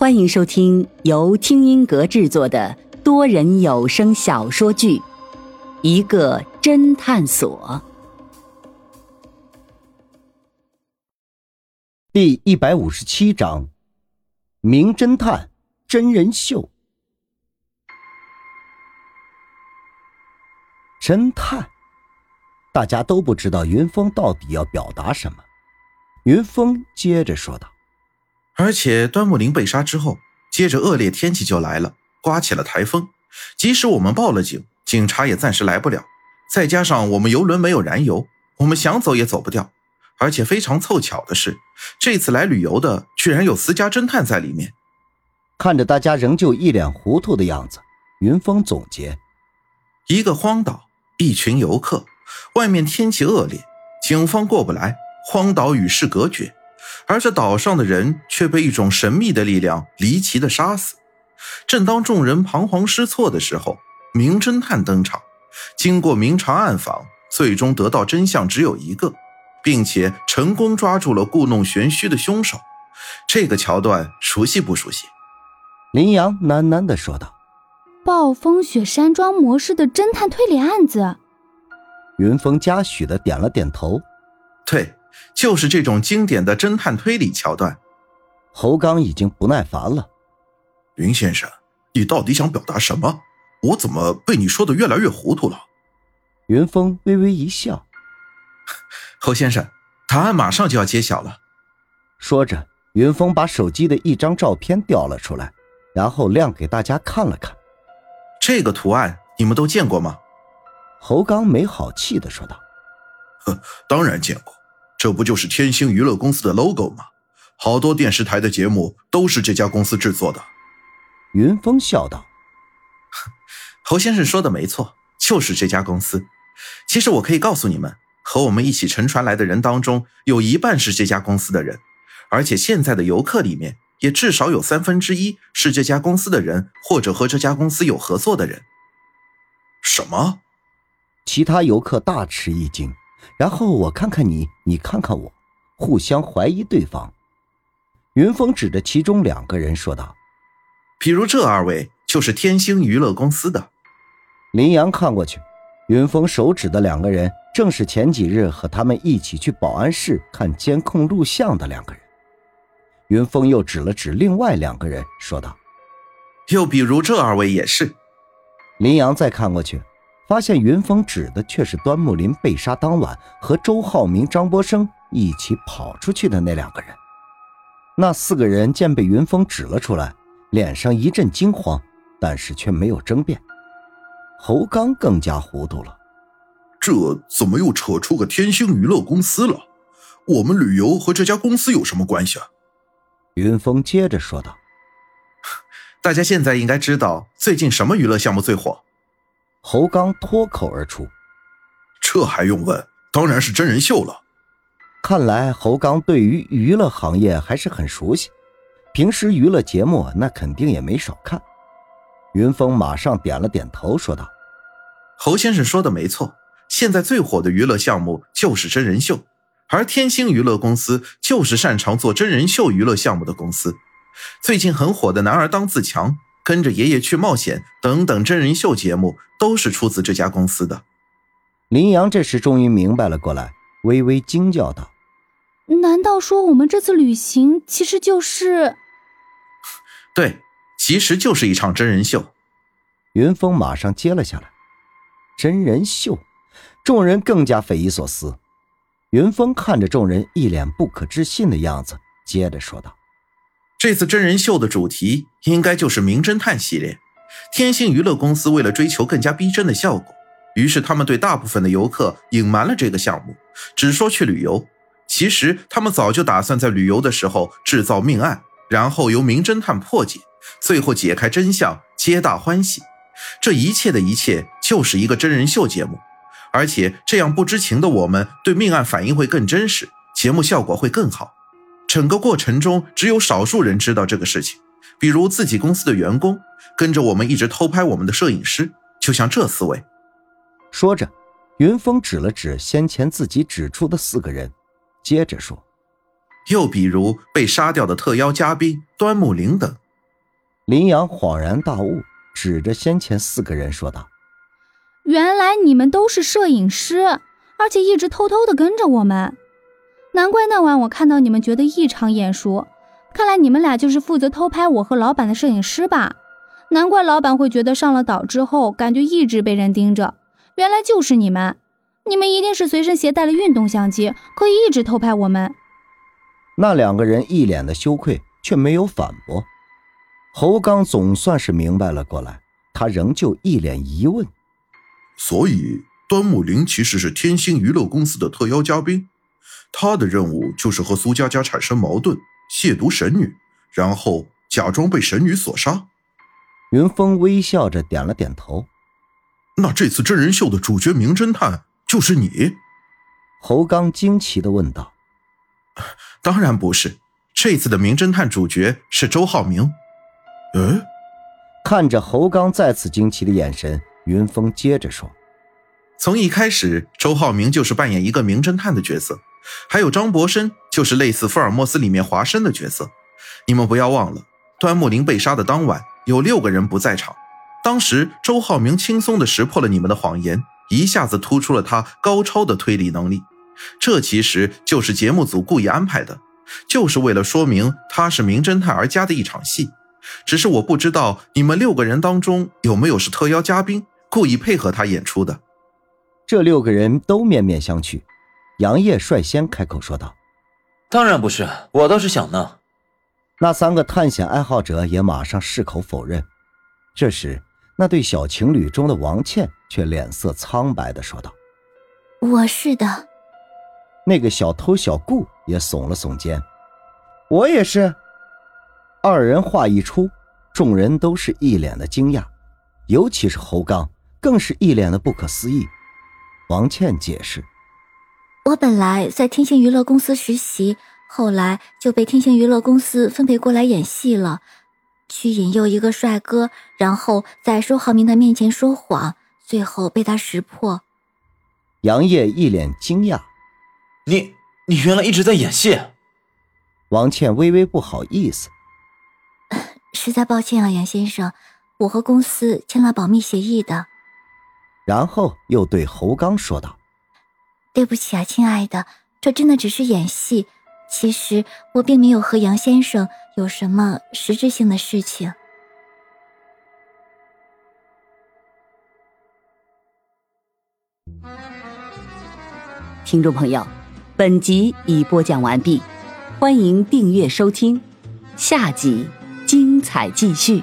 欢迎收听由听音阁制作的多人有声小说剧《一个侦探所》第一百五十七章：名侦探真人秀。侦探，大家都不知道云峰到底要表达什么。云峰接着说道。而且端木林被杀之后，接着恶劣天气就来了，刮起了台风。即使我们报了警，警察也暂时来不了。再加上我们游轮没有燃油，我们想走也走不掉。而且非常凑巧的是，这次来旅游的居然有私家侦探在里面。看着大家仍旧一脸糊涂的样子，云峰总结：一个荒岛，一群游客，外面天气恶劣，警方过不来，荒岛与世隔绝。而这岛上的人却被一种神秘的力量离奇的杀死。正当众人彷徨失措的时候，名侦探登场，经过明察暗访，最终得到真相只有一个，并且成功抓住了故弄玄虚的凶手。这个桥段熟悉不熟悉？林阳喃喃地说道：“暴风雪山庄模式的侦探推理案子。”云峰嘉许的点了点头：“对。”就是这种经典的侦探推理桥段，侯刚已经不耐烦了。云先生，你到底想表达什么？我怎么被你说的越来越糊涂了？云峰微微一笑。侯先生，答案马上就要揭晓了。说着，云峰把手机的一张照片调了出来，然后亮给大家看了看。这个图案你们都见过吗？侯刚没好气的说道：“呵，当然见过。”这不就是天星娱乐公司的 logo 吗？好多电视台的节目都是这家公司制作的。云峰笑道：“侯先生说的没错，就是这家公司。其实我可以告诉你们，和我们一起乘船来的人当中，有一半是这家公司的人，而且现在的游客里面，也至少有三分之一是这家公司的人，或者和这家公司有合作的人。”什么？其他游客大吃一惊。然后我看看你，你看看我，互相怀疑对方。云峰指着其中两个人说道：“比如这二位就是天星娱乐公司的。”林阳看过去，云峰手指的两个人正是前几日和他们一起去保安室看监控录像的两个人。云峰又指了指另外两个人说道：“又比如这二位也是。”林阳再看过去。发现云峰指的却是端木林被杀当晚和周浩明、张波生一起跑出去的那两个人。那四个人见被云峰指了出来，脸上一阵惊慌，但是却没有争辩。侯刚更加糊涂了，这怎么又扯出个天星娱乐公司了？我们旅游和这家公司有什么关系啊？云峰接着说道：“ 大家现在应该知道最近什么娱乐项目最火。”侯刚脱口而出：“这还用问？当然是真人秀了。”看来侯刚对于娱乐行业还是很熟悉，平时娱乐节目那肯定也没少看。云峰马上点了点头，说道：“侯先生说的没错，现在最火的娱乐项目就是真人秀，而天星娱乐公司就是擅长做真人秀娱乐项目的公司。最近很火的《男儿当自强》。”跟着爷爷去冒险等等真人秀节目都是出自这家公司的。林阳这时终于明白了过来，微微惊叫道：“难道说我们这次旅行其实就是 对，其实就是一场真人秀。”云峰马上接了下来：“真人秀。”众人更加匪夷所思。云峰看着众人一脸不可置信的样子，接着说道。这次真人秀的主题应该就是名侦探系列。天星娱乐公司为了追求更加逼真的效果，于是他们对大部分的游客隐瞒了这个项目，只说去旅游。其实他们早就打算在旅游的时候制造命案，然后由名侦探破解，最后解开真相，皆大欢喜。这一切的一切就是一个真人秀节目，而且这样不知情的我们对命案反应会更真实，节目效果会更好。整个过程中，只有少数人知道这个事情，比如自己公司的员工，跟着我们一直偷拍我们的摄影师，就像这四位。说着，云峰指了指先前自己指出的四个人，接着说：“又比如被杀掉的特邀嘉宾端木林等，林阳恍然大悟，指着先前四个人说道：“原来你们都是摄影师，而且一直偷偷的跟着我们。难怪那晚我看到你们觉得异常眼熟，看来你们俩就是负责偷拍我和老板的摄影师吧？难怪老板会觉得上了岛之后感觉一直被人盯着，原来就是你们。你们一定是随身携带了运动相机，可以一直偷拍我们。”那两个人一脸的羞愧，却没有反驳。侯刚总算是明白了过来，他仍旧一脸疑问。所以，端木林其实是天星娱乐公司的特邀嘉宾，他的任务就是和苏佳佳产生矛盾，亵渎神女，然后假装被神女所杀。云峰微笑着点了点头。那这次真人秀的主角名侦探就是你？侯刚惊奇的问道。当然不是，这次的名侦探主角是周浩明。嗯，看着侯刚再次惊奇的眼神，云峰接着说：“从一开始，周浩明就是扮演一个名侦探的角色，还有张博生就是类似福尔摩斯里面华生的角色。你们不要忘了，端木林被杀的当晚，有六个人不在场。当时周浩明轻松的识破了你们的谎言，一下子突出了他高超的推理能力。这其实就是节目组故意安排的，就是为了说明他是名侦探而加的一场戏。”只是我不知道你们六个人当中有没有是特邀嘉宾，故意配合他演出的。这六个人都面面相觑，杨业率先开口说道：“当然不是，我倒是想呢。”那三个探险爱好者也马上矢口否认。这时，那对小情侣中的王倩却脸色苍白的说道：“我是的。”那个小偷小顾也耸了耸肩：“我也是。”二人话一出，众人都是一脸的惊讶，尤其是侯刚，更是一脸的不可思议。王倩解释：“我本来在天星娱乐公司实习，后来就被天星娱乐公司分配过来演戏了，去引诱一个帅哥，然后在周浩明的面前说谎，最后被他识破。”杨烨一脸惊讶：“你你原来一直在演戏？”王倩微微不好意思。实在抱歉啊，杨先生，我和公司签了保密协议的。然后又对侯刚说道：“对不起啊，亲爱的，这真的只是演戏。其实我并没有和杨先生有什么实质性的事情。”听众朋友，本集已播讲完毕，欢迎订阅收听，下集。精彩继续。